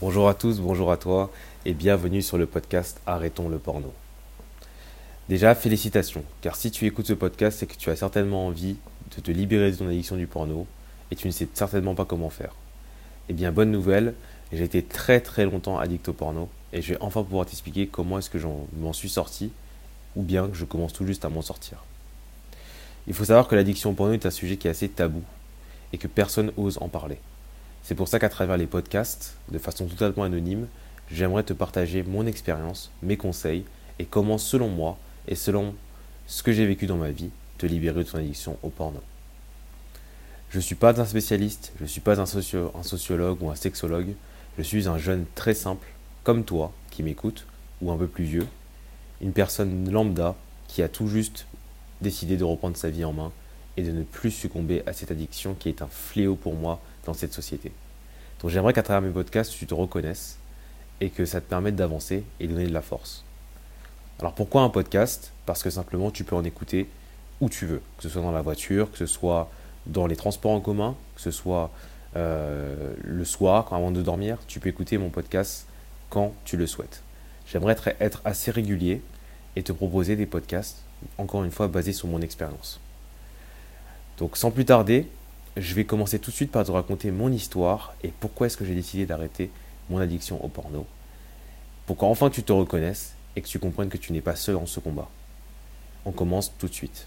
Bonjour à tous, bonjour à toi et bienvenue sur le podcast Arrêtons le porno. Déjà, félicitations, car si tu écoutes ce podcast, c'est que tu as certainement envie de te libérer de ton addiction du porno et tu ne sais certainement pas comment faire. Eh bien, bonne nouvelle, j'ai été très très longtemps addict au porno et je vais enfin pouvoir t'expliquer comment est-ce que j'en m'en suis sorti ou bien que je commence tout juste à m'en sortir. Il faut savoir que l'addiction au porno est un sujet qui est assez tabou et que personne ose en parler. C'est pour ça qu'à travers les podcasts, de façon totalement anonyme, j'aimerais te partager mon expérience, mes conseils et comment, selon moi et selon ce que j'ai vécu dans ma vie, te libérer de ton addiction au porno. Je ne suis pas un spécialiste, je ne suis pas un, un sociologue ou un sexologue, je suis un jeune très simple, comme toi, qui m'écoute, ou un peu plus vieux, une personne lambda qui a tout juste décidé de reprendre sa vie en main et de ne plus succomber à cette addiction qui est un fléau pour moi dans cette société. Donc j'aimerais qu'à travers mes podcasts, tu te reconnaisses et que ça te permette d'avancer et de donner de la force. Alors pourquoi un podcast? Parce que simplement tu peux en écouter où tu veux, que ce soit dans la voiture, que ce soit dans les transports en commun, que ce soit euh, le soir, avant de dormir, tu peux écouter mon podcast quand tu le souhaites. J'aimerais être assez régulier et te proposer des podcasts, encore une fois, basés sur mon expérience. Donc sans plus tarder, je vais commencer tout de suite par te raconter mon histoire et pourquoi est-ce que j'ai décidé d'arrêter mon addiction au porno. Pour qu'enfin tu te reconnaisses et que tu comprennes que tu n'es pas seul en ce combat. On commence tout de suite.